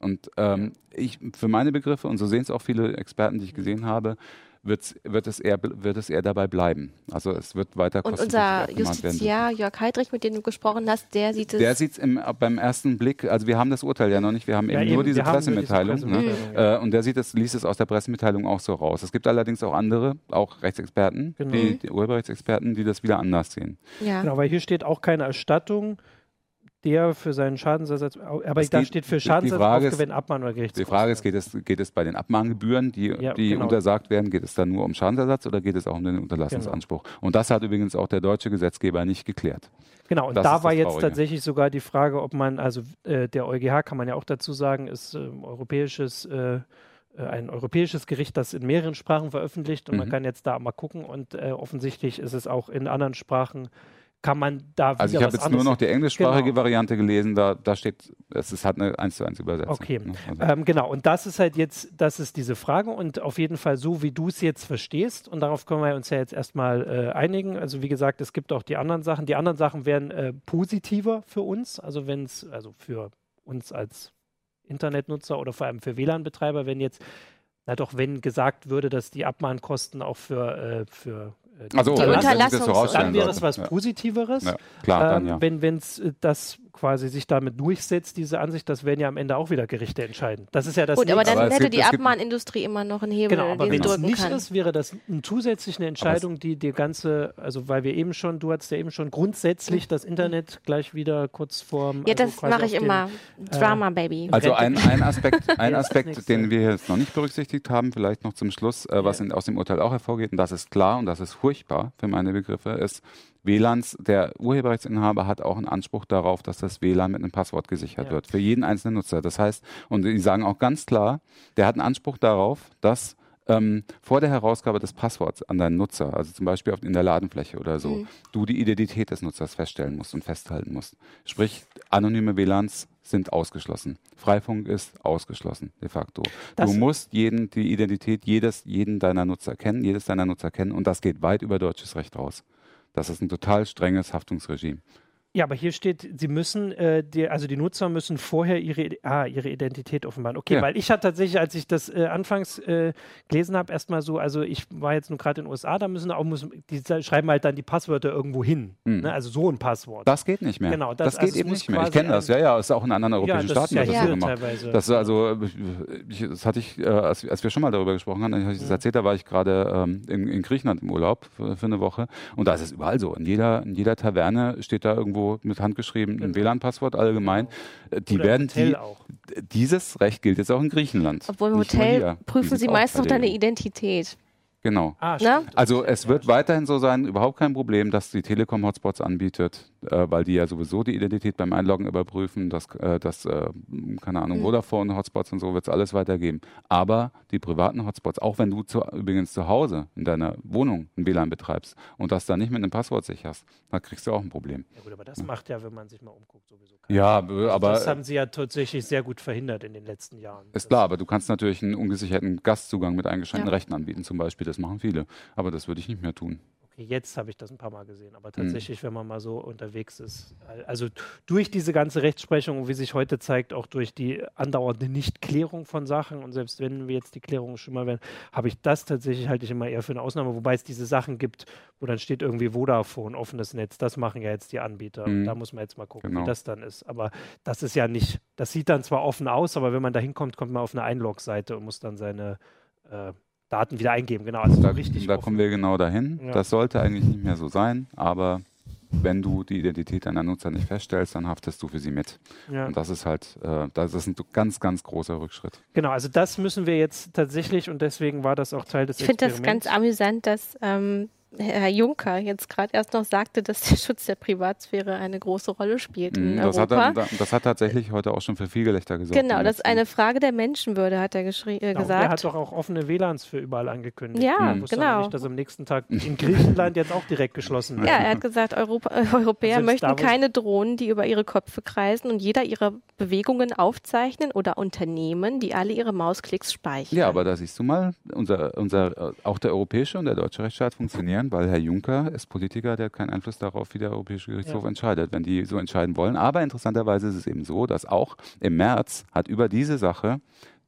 Und ähm, ich, für meine Begriffe, und so sehen es auch viele Experten, die ich gesehen habe, wird, wird, es eher, wird es eher dabei bleiben. Also es wird weiter Und unser Justiziar Jörg Heidrich, mit dem du gesprochen hast, der sieht es. Der sieht es beim ersten Blick, also wir haben das Urteil ja noch nicht, wir haben ja, eben, nur diese Pressemitteilung. Diese Pressemitteilung ne? ja. äh, und der sieht es, liest es aus der Pressemitteilung auch so raus. Es gibt allerdings auch andere, auch Rechtsexperten, genau. die, die Urheberrechtsexperten, die das wieder anders sehen. Ja. Genau, weil hier steht auch keine Erstattung der für seinen Schadensersatz, aber es da geht, steht für Schadensersatz aufgewenden Abmahn oder Gerichtskosten. Die Frage ist, geht es, geht es bei den Abmahngebühren, die, ja, die genau. untersagt werden, geht es dann nur um Schadensersatz oder geht es auch um den Unterlassungsanspruch? Genau. Und das hat übrigens auch der deutsche Gesetzgeber nicht geklärt. Genau, und das da war jetzt tatsächlich sogar die Frage, ob man, also äh, der EuGH kann man ja auch dazu sagen, ist äh, europäisches äh, äh, ein europäisches Gericht, das in mehreren Sprachen veröffentlicht und mhm. man kann jetzt da mal gucken und äh, offensichtlich ist es auch in anderen Sprachen kann man da Also ich habe jetzt nur noch die englischsprachige genau. Variante gelesen, da, da steht, es ist, hat eine 1 zu 1 Übersetzung. Okay, ne? also. ähm, genau. Und das ist halt jetzt, das ist diese Frage und auf jeden Fall so, wie du es jetzt verstehst und darauf können wir uns ja jetzt erstmal äh, einigen. Also wie gesagt, es gibt auch die anderen Sachen. Die anderen Sachen wären äh, positiver für uns, also wenn es, also für uns als Internetnutzer oder vor allem für WLAN-Betreiber, wenn jetzt na doch, wenn gesagt würde, dass die Abmahnkosten auch für, äh, für äh, also, die Unterlassung, dann wäre es was Positiveres. Ja, klar, ähm, dann, ja. Wenn es äh, das quasi sich damit durchsetzt, diese Ansicht, das werden ja am Ende auch wieder Gerichte entscheiden. Das ist ja das. Gut, aber dann aber hätte gibt, die Abmahnindustrie immer noch einen Hebel, genau, aber den wenn es nicht kann. ist, wäre das eine zusätzliche Entscheidung, die die ganze, also weil wir eben schon, du hattest ja eben schon grundsätzlich das Internet gleich wieder kurz vorm. Ja, also das mache ich immer. Den, Drama äh, Baby. Also ein, ein Aspekt, [LAUGHS] ein Aspekt, den wir jetzt noch nicht berücksichtigt haben, vielleicht noch zum Schluss, äh, was ja. in, aus dem Urteil auch hervorgeht, und das ist klar und das ist furchtbar für meine Begriffe, ist, WLANs, der Urheberrechtsinhaber hat auch einen Anspruch darauf, dass das WLAN mit einem Passwort gesichert ja. wird, für jeden einzelnen Nutzer. Das heißt, und die sagen auch ganz klar, der hat einen Anspruch darauf, dass ähm, vor der Herausgabe des Passworts an deinen Nutzer, also zum Beispiel in der Ladenfläche oder so, mhm. du die Identität des Nutzers feststellen musst und festhalten musst. Sprich, anonyme WLANs sind ausgeschlossen. Freifunk ist ausgeschlossen, de facto. Das du musst jeden, die Identität jedes, jeden deiner Nutzer kennen, jedes deiner Nutzer kennen und das geht weit über deutsches Recht raus. Das ist ein total strenges Haftungsregime. Ja, aber hier steht, sie müssen, äh, die, also die Nutzer müssen vorher ihre, ah, ihre Identität offenbaren. Okay, ja. weil ich hatte tatsächlich, als ich das äh, anfangs äh, gelesen habe, erstmal so, also ich war jetzt nur gerade in den USA, da müssen auch, müssen, die schreiben halt dann die Passwörter irgendwo hin. Mhm. Ne? Also so ein Passwort. Das geht nicht mehr. Genau, das, das geht also eben nicht mehr. Ich kenne das, ja, ja, ist auch in anderen europäischen ja, Staaten ja, das ja. so gemacht. Teilweise. Das ist also, ich, das hatte ich, äh, als, als, wir schon mal darüber gesprochen haben, als ich das mhm. erzählt, da war ich gerade ähm, in, in, Griechenland im Urlaub für, für, eine Woche und da ist es überall so. In jeder, in jeder Taverne steht da irgendwo mit Hand geschrieben, geschrieben, ein genau. WLAN-Passwort allgemein. Genau. Die Oder werden die, dieses Recht gilt jetzt auch in Griechenland. Obwohl im Hotel prüfen sie meist noch deine Identität. Genau. Ah, also es wird weiterhin so sein, überhaupt kein Problem, dass die Telekom Hotspots anbietet, äh, weil die ja sowieso die Identität beim Einloggen überprüfen, dass, äh, dass äh, keine Ahnung, mhm. Vodafone Hotspots und so wird es alles weitergeben. Aber die privaten Hotspots, auch wenn du zu, übrigens zu Hause in deiner Wohnung ein WLAN betreibst und das dann nicht mit einem Passwort sicherst, dann kriegst du auch ein Problem. Ja gut, aber das ja. macht ja, wenn man sich mal umguckt, sowieso keinen Ja, aber... Das haben sie ja tatsächlich sehr gut verhindert in den letzten Jahren. Ist klar, aber du kannst natürlich einen ungesicherten Gastzugang mit eingeschränkten ja. Rechten anbieten zum Beispiel das machen viele. Aber das würde ich nicht mehr tun. Jetzt habe ich das ein paar Mal gesehen, aber mhm. tatsächlich, mhm. wenn man mal so unterwegs ist, also durch diese ganze Rechtsprechung, wie sich heute zeigt, auch durch die andauernde Nichtklärung von Sachen und selbst wenn wir jetzt die Klärung schon mal werden, habe ich das tatsächlich halte ich immer eher für eine Ausnahme, wobei es diese Sachen gibt, wo dann steht irgendwie Vodafone, offenes Netz, das machen ja jetzt die Anbieter. Mhm. Da muss man jetzt mal gucken, genau. wie das dann ist. Aber das ist ja nicht, das sieht dann zwar offen aus, aber wenn man da hinkommt, kommt man auf eine Einlog-Seite und muss dann seine äh, Daten wieder eingeben. Genau, also da, richtig. Da offen. kommen wir genau dahin. Ja. Das sollte eigentlich nicht mehr so sein, aber wenn du die Identität deiner Nutzer nicht feststellst, dann haftest du für sie mit. Ja. Und das ist halt, äh, das ist ein ganz, ganz großer Rückschritt. Genau, also das müssen wir jetzt tatsächlich und deswegen war das auch Teil des Ich finde das ganz amüsant, dass ähm, Herr Juncker jetzt gerade erst noch sagte, dass der [LAUGHS] Schutz der Privatsphäre eine große Rolle spielt in das Europa. Hat er, das hat tatsächlich heute auch schon für viel Gelächter gesorgt. Genau, das ist eine Frage der Menschenwürde, hat er äh, genau, gesagt. Er hat doch auch offene WLANs für überall angekündigt. Ja, mhm. genau. Nicht, dass am nächsten Tag in Griechenland jetzt auch direkt geschlossen wird. Ja, er hat gesagt, Europa, äh, Europäer also möchten keine Drohnen, die über ihre Köpfe kreisen und jeder ihre Bewegungen aufzeichnen oder Unternehmen, die alle ihre Mausklicks speichern. Ja, aber da siehst du mal, unser, unser, äh, auch der europäische und der deutsche Rechtsstaat funktionieren, weil Herr Juncker ist Politiker, der keinen Einfluss darauf, wie der Europäische Gerichtshof ja. entscheidet, wenn die so entscheiden wollen. Aber interessanterweise ist es eben so, dass auch im März hat über diese Sache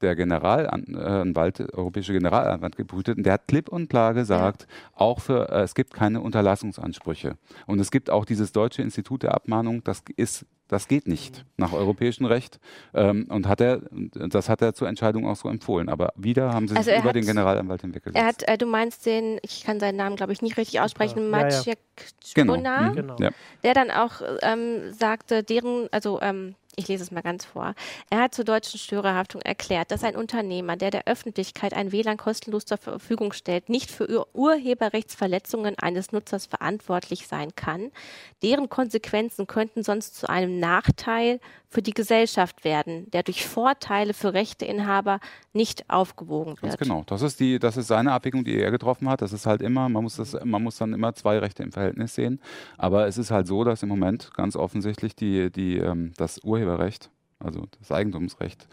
der Generalanwalt, äh, europäische Generalanwalt gebrütet und der hat klipp und klar gesagt, ja. auch für, äh, es gibt keine Unterlassungsansprüche. Und es gibt auch dieses deutsche Institut der Abmahnung, das ist das geht nicht nach europäischem Recht. Ähm, und hat er, das hat er zur Entscheidung auch so empfohlen. Aber wieder haben sie also sich über hat, den Generalanwalt hinweggesetzt. Er hat, äh, du meinst den, ich kann seinen Namen, glaube ich, nicht richtig aussprechen, ja, Maciek ja. genau. Mhm. genau. der dann auch ähm, sagte, deren, also ähm, ich lese es mal ganz vor. Er hat zur deutschen Störerhaftung erklärt, dass ein Unternehmer, der der Öffentlichkeit ein WLAN kostenlos zur Verfügung stellt, nicht für Urheberrechtsverletzungen eines Nutzers verantwortlich sein kann. Deren Konsequenzen könnten sonst zu einem Nachteil für die Gesellschaft werden, der durch Vorteile für Rechteinhaber nicht aufgewogen wird. Ganz genau. Das ist die, das ist seine Abwägung, die er getroffen hat. Das ist halt immer, man muss das, man muss dann immer zwei Rechte im Verhältnis sehen. Aber es ist halt so, dass im Moment ganz offensichtlich die, die, ähm, das Urheberrecht, also das Eigentumsrecht,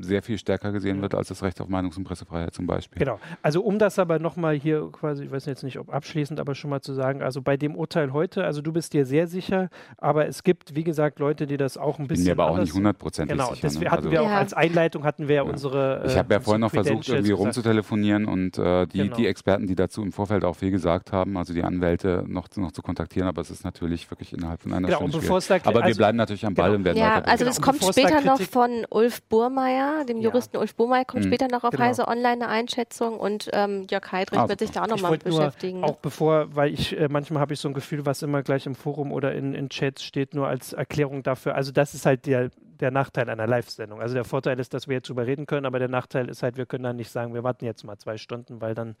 sehr viel stärker gesehen wird als das Recht auf Meinungs- und Pressefreiheit zum Beispiel. Genau. Also um das aber nochmal hier quasi, ich weiß jetzt nicht, ob abschließend, aber schon mal zu sagen, also bei dem Urteil heute, also du bist dir sehr sicher, aber es gibt, wie gesagt, Leute, die das auch ein bisschen. Bin mir aber auch nicht hundertprozentig genau, sicher. Genau, das hatten also, wir auch ja. als Einleitung hatten wir ja, unsere. ich habe ja äh, vorhin noch versucht, irgendwie rumzutelefonieren und äh, die, genau. die Experten, die dazu im Vorfeld auch viel gesagt haben, also die Anwälte noch, noch zu kontaktieren, aber es ist natürlich wirklich innerhalb von einer genau, Stunde schwierig. Aber also, wir bleiben natürlich am Ball genau. und werden ja, weiter. Also das kommt später noch von Ulf Burmeier, dem Juristen Ulf Bohmeier kommt mhm. später noch auf genau. Heise Online eine Einschätzung und ähm, Jörg Heidrich ah, wird sich da auch nochmal beschäftigen. auch bevor, weil ich äh, manchmal habe ich so ein Gefühl, was immer gleich im Forum oder in, in Chats steht, nur als Erklärung dafür. Also das ist halt der, der Nachteil einer Live-Sendung. Also der Vorteil ist, dass wir jetzt drüber reden können, aber der Nachteil ist halt, wir können dann nicht sagen, wir warten jetzt mal zwei Stunden, weil dann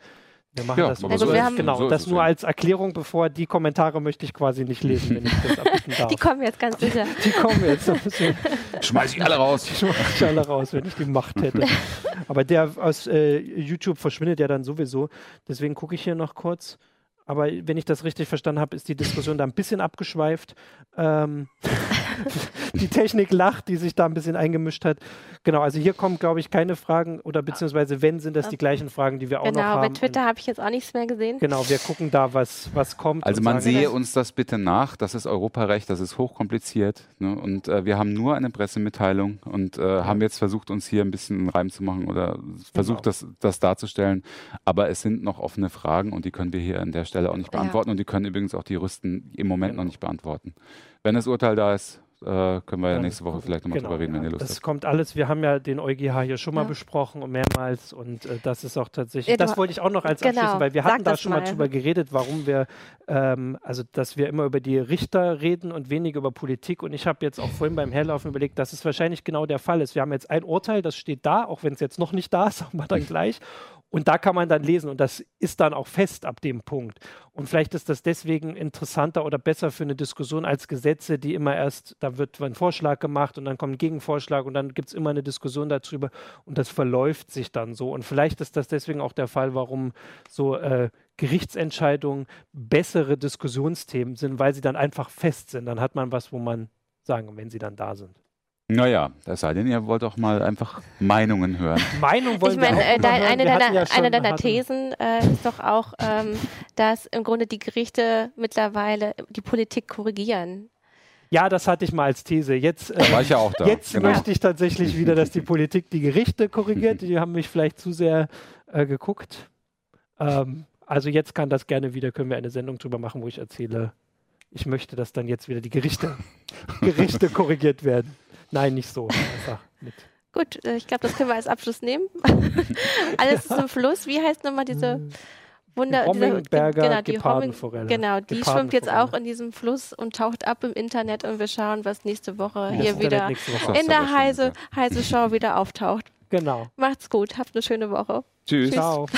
wir machen ja, das also so. Wir genau, so das nur als Erklärung, bevor die Kommentare möchte ich quasi nicht lesen, wenn ich das abbitten [LAUGHS] darf. Die kommen jetzt ganz [LAUGHS] sicher. Die kommen jetzt. Schmeiß ich alle raus. Die schmeiß ich alle raus, wenn ich die Macht hätte. Aber der aus äh, YouTube verschwindet ja dann sowieso. Deswegen gucke ich hier noch kurz. Aber wenn ich das richtig verstanden habe, ist die Diskussion da ein bisschen abgeschweift. Ähm, [LAUGHS] die Technik lacht, die sich da ein bisschen eingemischt hat. Genau, also hier kommen, glaube ich, keine Fragen oder beziehungsweise wenn, sind das die gleichen Fragen, die wir auch genau, noch haben. Genau, bei Twitter habe ich jetzt auch nichts mehr gesehen. Genau, wir gucken da, was, was kommt. Also man sehe das. uns das bitte nach. Das ist Europarecht, das ist hochkompliziert. Ne? Und äh, wir haben nur eine Pressemitteilung und äh, haben jetzt versucht, uns hier ein bisschen Reim zu machen oder versucht, genau. das, das darzustellen. Aber es sind noch offene Fragen und die können wir hier an der Stelle Stelle auch nicht beantworten ja. und die können übrigens auch die Juristen im Moment genau. noch nicht beantworten. Wenn das Urteil da ist, äh, können wir ja nächste Woche vielleicht nochmal genau, drüber reden, wenn ihr Lust das habt. Das kommt alles, wir haben ja den EuGH hier schon mal ja. besprochen und mehrmals und äh, das ist auch tatsächlich, das wollte ich auch noch als genau, abschließen, weil wir hatten da schon mal drüber geredet, warum wir, ähm, also dass wir immer über die Richter reden und weniger über Politik und ich habe jetzt auch vorhin beim Herlaufen überlegt, dass es wahrscheinlich genau der Fall ist. Wir haben jetzt ein Urteil, das steht da, auch wenn es jetzt noch nicht da ist, [LAUGHS] aber dann gleich und da kann man dann lesen und das ist dann auch fest ab dem Punkt. Und vielleicht ist das deswegen interessanter oder besser für eine Diskussion als Gesetze, die immer erst, da wird ein Vorschlag gemacht und dann kommt ein Gegenvorschlag und dann gibt es immer eine Diskussion darüber und das verläuft sich dann so. Und vielleicht ist das deswegen auch der Fall, warum so äh, Gerichtsentscheidungen bessere Diskussionsthemen sind, weil sie dann einfach fest sind. Dann hat man was, wo man sagen, wenn sie dann da sind. Naja, das sei denn, ihr wollt auch mal einfach Meinungen hören. [LAUGHS] Meinung wollen Ich meine, äh, dein, hören. eine, deiner, ja eine deiner hatten- Thesen äh, ist doch auch, ähm, dass im Grunde die Gerichte mittlerweile die Politik korrigieren. Ja, das hatte ich mal als These. Jetzt, Da war äh, ich ja auch da. jetzt genau. möchte ich tatsächlich wieder, dass die [LAUGHS] Politik die Gerichte korrigiert. Die haben mich vielleicht zu sehr äh, geguckt. Ähm, also jetzt kann das gerne wieder, können wir eine Sendung drüber machen, wo ich erzähle, ich möchte, dass dann jetzt wieder die Gerichte, [LAUGHS] Gerichte korrigiert werden. Nein, nicht so. Einfach mit. Gut, äh, ich glaube, das können wir als Abschluss nehmen. [LAUGHS] Alles ist im Fluss. Wie heißt nochmal diese Wunder... Die diese- Rommingberger genau, die Gepardenforelle. genau, die schwimmt jetzt auch in diesem Fluss und taucht ab im Internet und wir schauen, was nächste Woche Das hier wieder Woche. In der gesagt. Heise Show wieder auftaucht. Genau. Macht's gut, habt eine schöne Woche. Tschüss. Ciao. [LAUGHS]